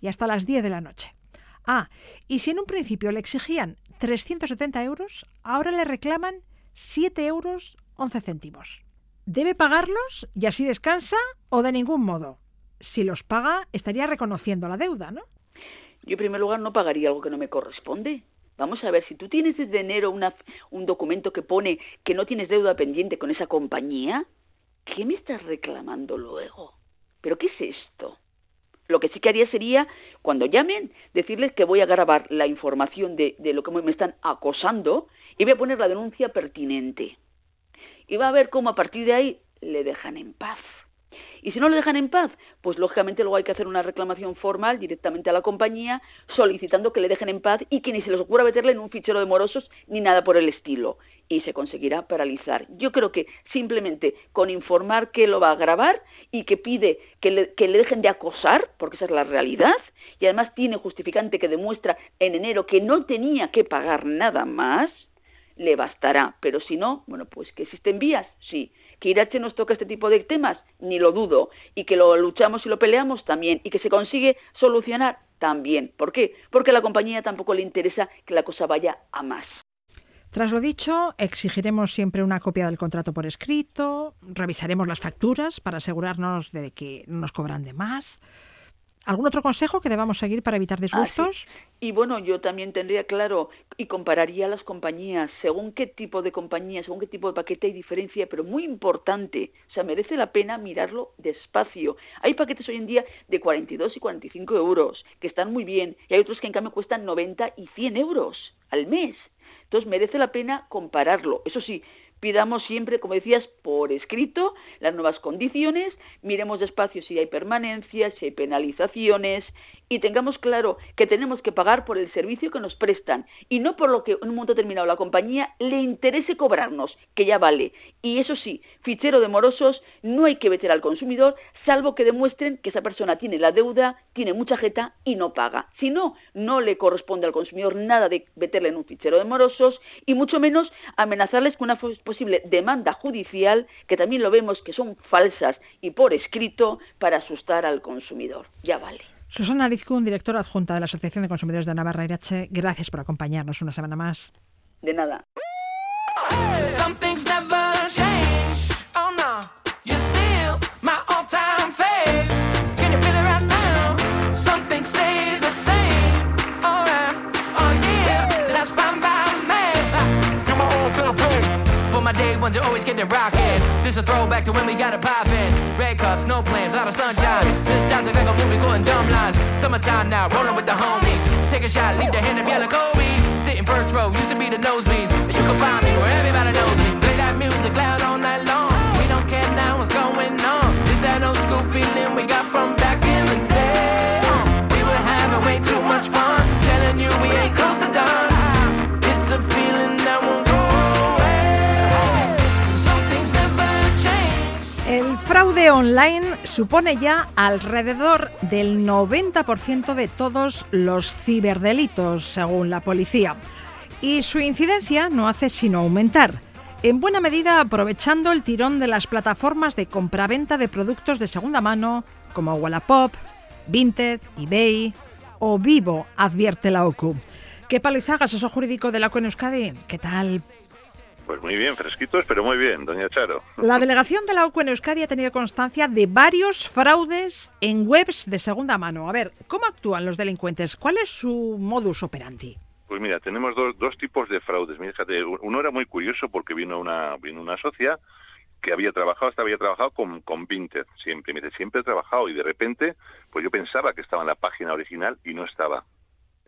y hasta las 10 de la noche. Ah, y si en un principio le exigían 370 euros, ahora le reclaman 7 euros 11 céntimos. ¿Debe pagarlos y así descansa o de ningún modo? Si los paga, estaría reconociendo la deuda, ¿no? Yo en primer lugar no pagaría algo que no me corresponde. Vamos a ver, si tú tienes desde enero un documento que pone que no tienes deuda pendiente con esa compañía, ¿qué me estás reclamando luego? ¿Pero qué es esto? Lo que sí que haría sería, cuando llamen, decirles que voy a grabar la información de, de lo que me están acosando y voy a poner la denuncia pertinente y va a ver cómo a partir de ahí le dejan en paz. Y si no le dejan en paz, pues lógicamente luego hay que hacer una reclamación formal directamente a la compañía solicitando que le dejen en paz y que ni se les ocurra meterle en un fichero de morosos ni nada por el estilo. Y se conseguirá paralizar. Yo creo que simplemente con informar que lo va a grabar y que pide que le, que le dejen de acosar, porque esa es la realidad, y además tiene justificante que demuestra en enero que no tenía que pagar nada más, le bastará. Pero si no, bueno, pues que existen vías, sí. Que Irache nos toca este tipo de temas, ni lo dudo. Y que lo luchamos y lo peleamos también. Y que se consigue solucionar también. ¿Por qué? Porque a la compañía tampoco le interesa que la cosa vaya a más. Tras lo dicho, exigiremos siempre una copia del contrato por escrito, revisaremos las facturas para asegurarnos de que no nos cobran de más, ¿Algún otro consejo que debamos seguir para evitar disgustos? Y bueno, yo también tendría claro y compararía las compañías, según qué tipo de compañía, según qué tipo de paquete hay diferencia, pero muy importante, o sea, merece la pena mirarlo despacio. Hay paquetes hoy en día de 42 y 45 euros, que están muy bien, y hay otros que en cambio cuestan 90 y 100 euros al mes. Entonces merece la pena compararlo. Eso sí, pidamos siempre, como decías, por escrito las nuevas condiciones, miremos despacio si hay permanencias, si hay penalizaciones y tengamos claro que tenemos que pagar por el servicio que nos prestan y no por lo que en un momento determinado la compañía le interese cobrarnos, que ya vale. Y eso sí, fichero de morosos no hay que meter al consumidor salvo que demuestren que esa persona tiene la deuda, tiene mucha jeta y no paga. Si no, no le corresponde al consumidor nada de meterle en un fichero de morosos y mucho menos amenazarles con una posible demanda judicial, que también lo vemos que son falsas y por escrito para asustar al consumidor. Ya vale. Susana Arizcún, directora adjunta de la Asociación de Consumidores de Navarra Irache, gracias por acompañarnos una semana más. De nada. Day ones are always getting rockin'. This a throwback to when we got it poppin'. Red cups, no plans, lot of sunshine. This time they make a movie quoting dumb lines. Summertime now, rolling with the homies. Take a shot, leave the hand of yellow Kobe. Sitting first row, used to be the nosebleeds. But you can find me where everybody knows me. Play that music loud all night long. We don't care now what's going on. It's that old school feeling we got from online supone ya alrededor del 90% de todos los ciberdelitos, según la policía. Y su incidencia no hace sino aumentar, en buena medida aprovechando el tirón de las plataformas de compraventa de productos de segunda mano como Wallapop, Vinted, eBay o Vivo, advierte la OCU. ¿Qué palizaga, asesor jurídico de la Euskadi? ¿Qué tal? Pues muy bien, fresquitos, pero muy bien, doña Charo. La delegación de la OCU en Euskadi ha tenido constancia de varios fraudes en webs de segunda mano. A ver, ¿cómo actúan los delincuentes? ¿Cuál es su modus operandi? Pues mira, tenemos dos, dos tipos de fraudes. Mira, fíjate, uno era muy curioso porque vino una, vino una socia que había trabajado, hasta había trabajado con, con Vinted, siempre. Me dice, siempre he trabajado y de repente, pues yo pensaba que estaba en la página original y no estaba.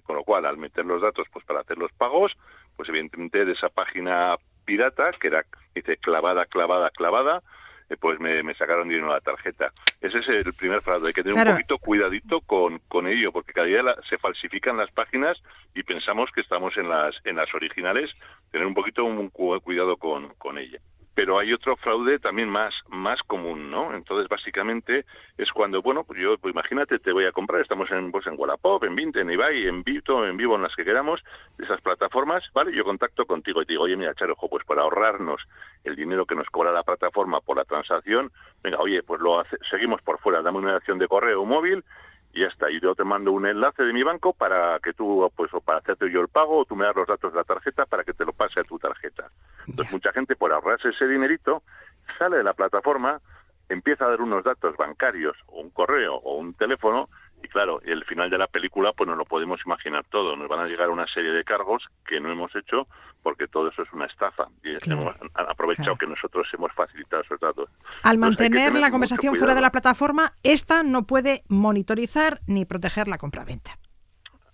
Con lo cual, al meter los datos pues para hacer los pagos, pues evidentemente de esa página pirata, que era, dice, clavada, clavada, clavada, eh, pues me, me, sacaron dinero a la tarjeta. Ese es el primer fraude. Hay que tener Claro. un poquito cuidadito con, con ello, porque cada día la- se falsifican las páginas y pensamos que estamos en las, en las originales. Tener un poquito un cu- cuidado con, con ella. Pero hay otro fraude también más, más común, ¿no? Entonces, básicamente, es cuando, bueno, pues yo, pues imagínate, te voy a comprar, estamos en, pues en Wallapop, en Vinted, en Ibai, en Vito, en Vivo, en las que queramos, de esas plataformas, ¿vale? Yo contacto contigo y te digo, oye, mira, Charo, ojo, pues para ahorrarnos el dinero que nos cobra la plataforma por la transacción, venga, oye, pues lo hace- seguimos por fuera, dame una dirección de correo móvil y ya está. Y yo te mando un enlace de mi banco para que tú, pues, o para hacerte yo el pago, o tú me das los datos de la tarjeta para que te lo pase a tu tarjeta. Entonces, mucha gente, por ahorrarse ese dinerito, sale de la plataforma, empieza a dar unos datos bancarios, o un correo, o un teléfono, y claro, el final de la película, pues no lo podemos imaginar todo. Nos van a llegar una serie de cargos que no hemos hecho porque todo eso es una estafa. Y Claro, hemos han aprovechado claro. que nosotros hemos facilitado esos datos. Al Entonces, mantener tener la conversación fuera de la plataforma, esta no puede monitorizar ni proteger la compraventa.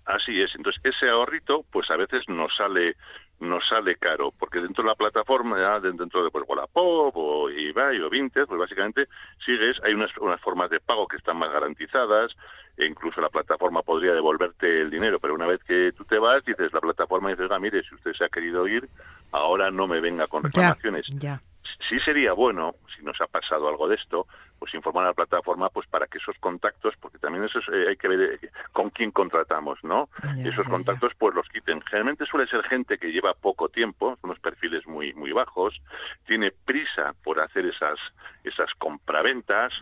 Así es. Entonces, ese ahorrito, pues a veces nos sale nos sale caro, porque dentro de la plataforma, ya de- dentro de pues, Wallapop o eBay o Vinted, pues básicamente sigues, hay unas, unas formas de pago que están más garantizadas, e incluso la plataforma podría devolverte el dinero, pero una vez que tú te vas, dices, la plataforma dice, oiga, mire, si usted se ha querido ir, ahora no me venga con Ya, reclamaciones. ya. sí sería bueno, si nos ha pasado algo de esto, pues informar a la plataforma pues para que esos contactos, porque también eso es, eh, hay que ver eh, con quién contratamos, ¿no? Ya, esos ya, contactos pues los quiten. Generalmente suele ser gente que lleva poco tiempo, unos perfiles muy muy bajos, tiene prisa por hacer esas esas compraventas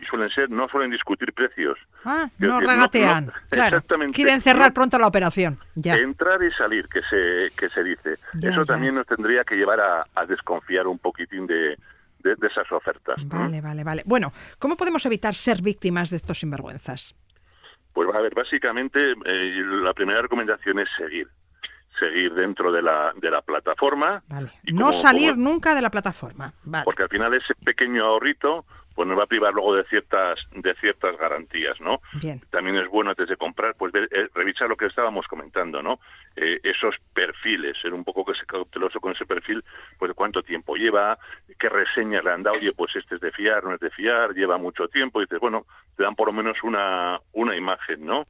y suelen ser no suelen discutir precios. Ah, no decir, regatean. no- claro. exactamente. Quieren cerrar pronto la operación. Ya. Entrar y salir, que se, que se dice. Eso también nos tendría que llevar a, a desconfiar un poquitín de, de, de esas ofertas. Vale, vale, vale. Bueno, ¿cómo podemos evitar ser víctimas de estos sinvergüenzas? Pues a ver, básicamente eh, la primera recomendación es seguir. Seguir dentro de la, de la plataforma. Vale. Y No como- salir como- nunca de la plataforma. Vale. Porque al final ese pequeño ahorrito pues nos va a privar luego de ciertas de ciertas garantías, ¿no? Bien. También es bueno antes de comprar, pues ver, eh, revisar lo que estábamos comentando, ¿no? Eh, esos perfiles, ser un poco que se cauteloso con ese perfil, pues de cuánto tiempo lleva, qué reseñas le han dado, oye, pues este es de fiar, no es de fiar, lleva mucho tiempo, y dices, bueno, te dan por lo menos una una imagen, ¿no?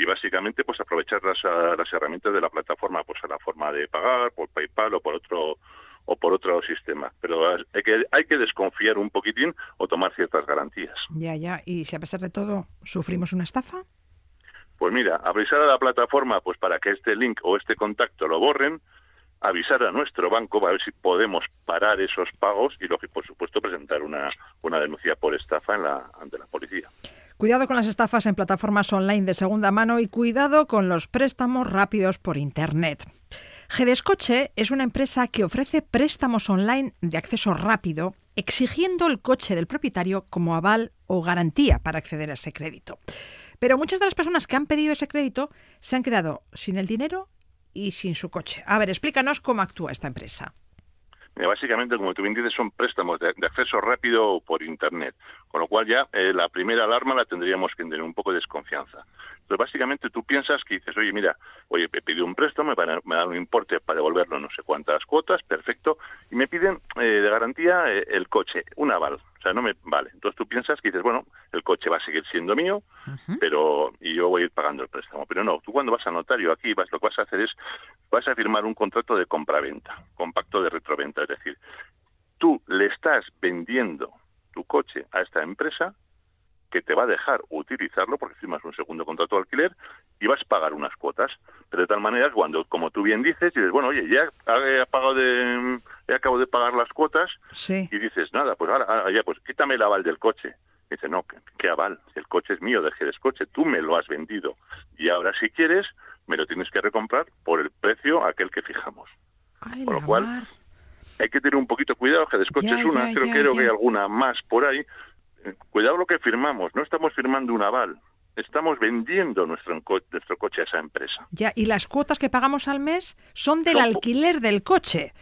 y básicamente pues aprovechar las, las herramientas de la plataforma pues a la forma de pagar por PayPal o por otro o por otro sistema. Pero hay que, hay que desconfiar un poquitín o tomar ciertas garantías. Ya, ya. ¿Y si a pesar de todo sufrimos una estafa? Pues mira, avisar a la plataforma pues para que este link o este contacto lo borren, avisar a nuestro banco para ver si podemos parar esos pagos y, por supuesto, presentar una, una denuncia por estafa en la, ante la policía. Cuidado con las estafas en plataformas online de segunda mano y cuidado con los préstamos rápidos por Internet. GDESCOCHE es una empresa que ofrece préstamos online de acceso rápido, exigiendo el coche del propietario como aval o garantía para acceder a ese crédito. Pero muchas de las personas que han pedido ese crédito se han quedado sin el dinero y sin su coche. A ver, explícanos cómo actúa esta empresa. Básicamente, como tú bien dices, son préstamos de, acceso rápido por Internet, con lo cual ya eh, la primera alarma la tendríamos que tener un poco de desconfianza. Entonces, básicamente tú piensas que dices, oye, mira, oye, me pidió un préstamo, me, me dan un importe para devolverlo no sé cuántas cuotas, perfecto, y me piden eh, de garantía eh, el coche, un aval. O sea, no me vale. Entonces tú piensas que dices, bueno, el coche va a seguir siendo mío, pero y yo voy a ir pagando el préstamo. Pero no, tú cuando vas a notario aquí, vas, lo que vas a hacer es, vas a firmar un contrato de compraventa, con pacto de retroventa. Es decir, tú le estás vendiendo tu coche a esta empresa que te va a dejar utilizarlo porque firmas un segundo contrato de alquiler y vas a pagar unas cuotas. Pero de tal manera cuando, como tú bien dices, dices, bueno, oye, ya he, pagado de, he acabo de pagar las cuotas y dices, nada, pues ahora, ya, pues quítame el aval del coche. dice, no, ¿qué, aval? El coche es mío, dejes coche, tú me lo has vendido. Y ahora si quieres, me lo tienes que recomprar por el precio aquel que fijamos. Con lo cual, hay que tener un poquito cuidado, que descoche es una, creo, creo que hay alguna más por ahí, cuidado lo que firmamos, no estamos firmando un aval, estamos vendiendo nuestro, nuestro coche a esa empresa. Ya, y las cuotas que pagamos al mes son del alquiler del coche.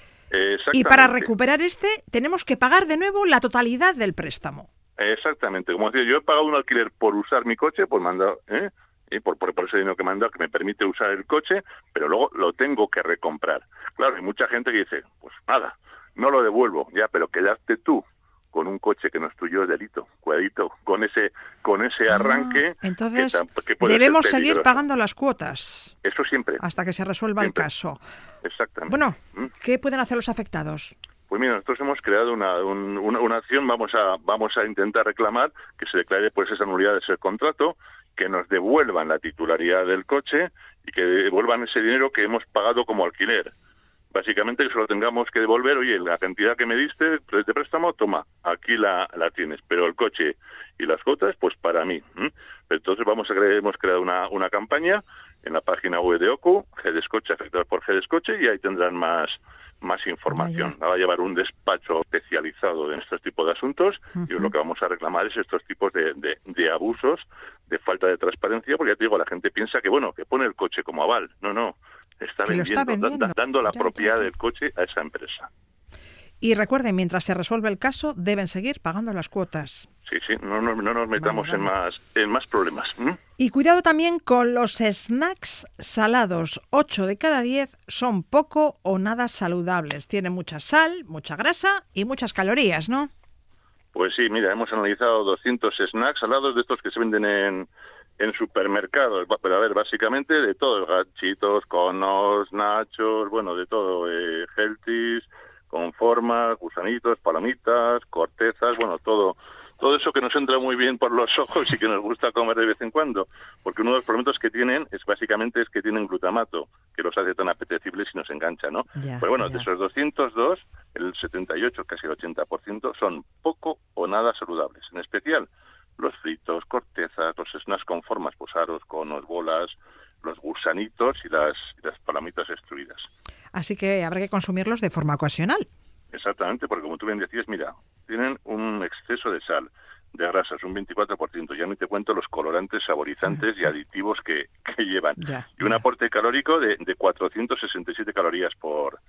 Y para recuperar este tenemos que pagar de nuevo la totalidad del préstamo. Exactamente, como decía, yo he pagado un alquiler por usar mi coche, por mandar, ¿eh? y por, por, ese dinero que me han dado que me permite usar el coche, pero luego lo tengo que recomprar. Claro, hay mucha gente que dice, pues nada, no lo devuelvo, ya, pero quedaste tú con un coche que no es tuyo es delito, cuidadito, con ese con ese ah, arranque. entonces debemos seguir pagando las cuotas. Eso siempre. Hasta que se resuelva el caso. Exactamente. Bueno, ¿Mm? ¿qué pueden hacer los afectados? Pues mira, nosotros hemos creado una, una, acción, vamos a vamos a intentar reclamar que se declare pues esa nulidad de ese contrato, que nos devuelvan la titularidad del coche y que devuelvan ese dinero que hemos pagado como alquiler básicamente que solo tengamos que devolver, oye, la cantidad que me diste de préstamo, toma, aquí la, la tienes, pero el coche y las cuotas, pues para mí. Entonces vamos a crear, hemos creado una, una campaña en la página web de OCU, GEDESCOCHE, afectados por GEDESCOCHE, y ahí tendrán más más información. Va a llevar un despacho especializado en estos tipos de asuntos y lo que vamos a reclamar es estos tipos de, de, de, abusos, de falta de transparencia, porque ya te digo, la gente piensa que, bueno, que pone el coche como aval. No, no, está vendiendo, dando la propiedad del coche a esa empresa. Y recuerden, mientras se resuelve el caso, deben seguir pagando las cuotas. Sí, sí, no, no, nos metamos En, más, en más problemas. Y cuidado también con los snacks salados. 8 de cada 10 son poco o nada saludables. Tienen mucha sal, mucha grasa y muchas calorías, ¿no? Pues sí, mira, hemos analizado 200 snacks salados de estos que se venden en, en supermercados, pero a ver, básicamente de todo, gachitos, conos, nachos, bueno, de todo, eh, healthies, con formas, gusanitos, palomitas, cortezas, bueno, todo, todo eso que nos entra muy bien por los ojos y que nos gusta comer de vez en cuando, porque uno de los problemas que tienen es básicamente es que tienen glutamato, que los hace tan apetecibles y nos engancha, ¿no? pues bueno, de esos 202, el 78, casi el 80% son poco o nada saludables, en especial los fritos, cortezas, los snacks con formas, pues aros, conos, bolas, los gusanitos y las, las palomitas extruidas. Así que habrá que consumirlos de forma ocasional. Exactamente, porque como tú bien decías, mira, tienen un exceso de sal, de grasas, un 24%. Ya no te cuento los colorantes, saborizantes y aditivos que, que llevan. y un aporte calórico de, de 467 calorías por,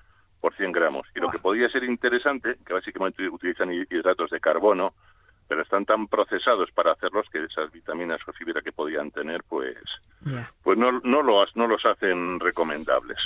por 100 gramos. Y lo que podría ser interesante, que básicamente utilizan hidratos de carbono, pero están tan procesados para hacerlos que esas vitaminas o fibra que podían tener, pues, pues no, no, los, no los hacen recomendables.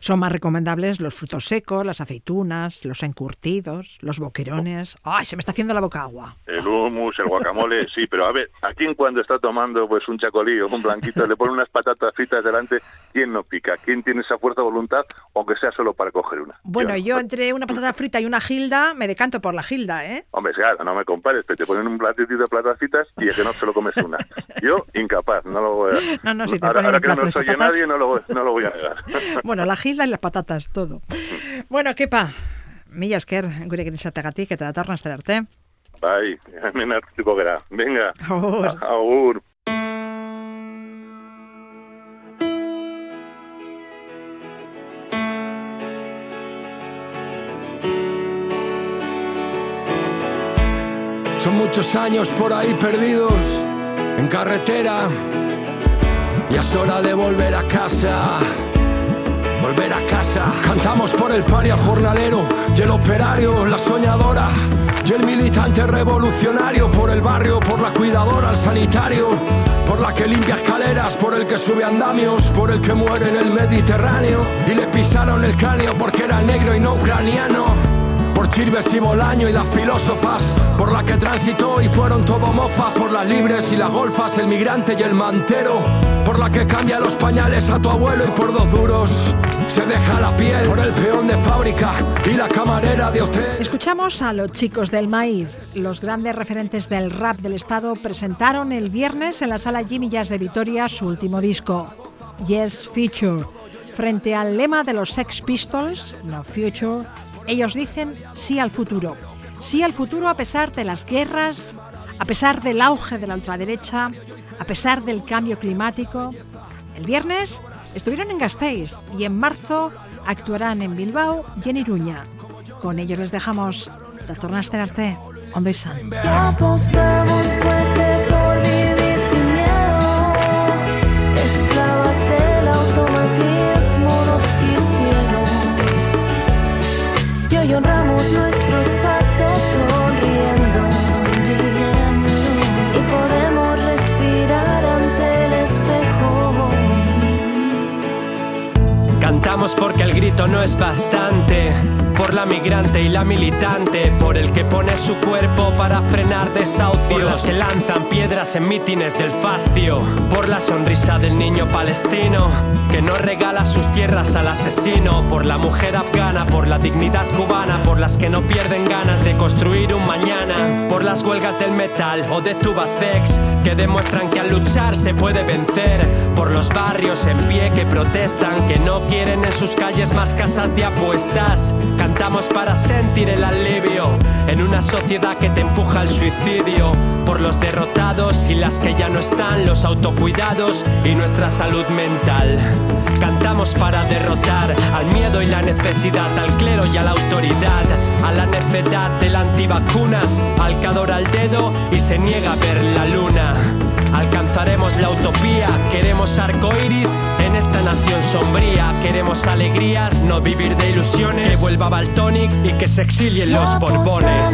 Son más recomendables los frutos secos, las aceitunas, los encurtidos, los boquerones. ¡Ay, se me está haciendo la boca agua! El hummus, el guacamole, sí, pero a ver, ¿a quién cuando está tomando pues un chacolí o un blanquito le pone unas patatas fritas delante? ¿Quién no pica? ¿Quién tiene esa fuerza de voluntad, aunque sea solo para coger una? Bueno, yo, entre una patata frita y una gilda me decanto por la gilda, ¿eh? Hombre, claro, no me compares, pero te ponen un platito de patatas y es que no se lo comes una. Yo, incapaz, no lo voy a... No, no, si te ahora, ponen ahora que no patatas- nadie, no lo, no lo voy a negar. Bueno, la gilda y las patatas, todo. Bueno, kepa, mila esker gurekin izateagatik eta datorren arte. Bai, hemen hartuko gara. Venga, Agur. agur. Son muchos años por ahí perdidos en carretera. Ya es hora de volver a casa. Volver a casa. Cantamos por el paria jornalero y el operario, la soñadora. Y el militante revolucionario por el barrio, por la cuidadora, el sanitario. Por la que limpia escaleras, por el que sube andamios, por el que muere en el Mediterráneo. Y le pisaron el cráneo porque era negro y no ucraniano. Por Chirves y Bolaño y las filósofas, por la que transitó y fueron todo mofas, por las libres y las golfas, el migrante y el mantero, por la que cambia los pañales a tu abuelo y por dos duros se deja la piel, por el peón de fábrica y la camarera de hotel. Escuchamos a los chicos del maíz. Los grandes referentes del rap del Estado presentaron el viernes en la sala Jimmy Jazz de Vitoria su último disco, Yes Future. Frente al lema de los Sex Pistols, No Future, ellos dicen sí al futuro. Sí al futuro a pesar de las guerras, a pesar del auge de la ultraderecha, a pesar del cambio climático. El viernes estuvieron en Gasteiz y en marzo actuarán en Bilbao y en Iruña. Con ellos les dejamos. Porque el grito no es bastante. Por la migrante y la militante, por el que pone su cuerpo para frenar desahucios, por los que lanzan piedras en mítines del fascio, por la sonrisa del niño palestino que no regala sus tierras al asesino, por la mujer afgana, por la dignidad cubana, por las que no pierden ganas de construir un mañana, por las huelgas del metal o de Tubacex que demuestran que al luchar se puede vencer, por los barrios en pie que protestan, que no quieren en sus calles más casas de apuestas. Cantamos para sentir el alivio en una sociedad que te empuja al suicidio. Por los derrotados y las que ya no están, los autocuidados y nuestra salud mental. Cantamos para derrotar al miedo y la necesidad, al clero y a la autoridad, a la necedad del antivacunas, al que adora el dedo y se niega a ver la luna. Alcanzaremos la utopía, queremos arcoiris en esta nación sombría, queremos alegrías, no vivir de ilusiones, que vuelva Baltonic y que se exilien los borbones.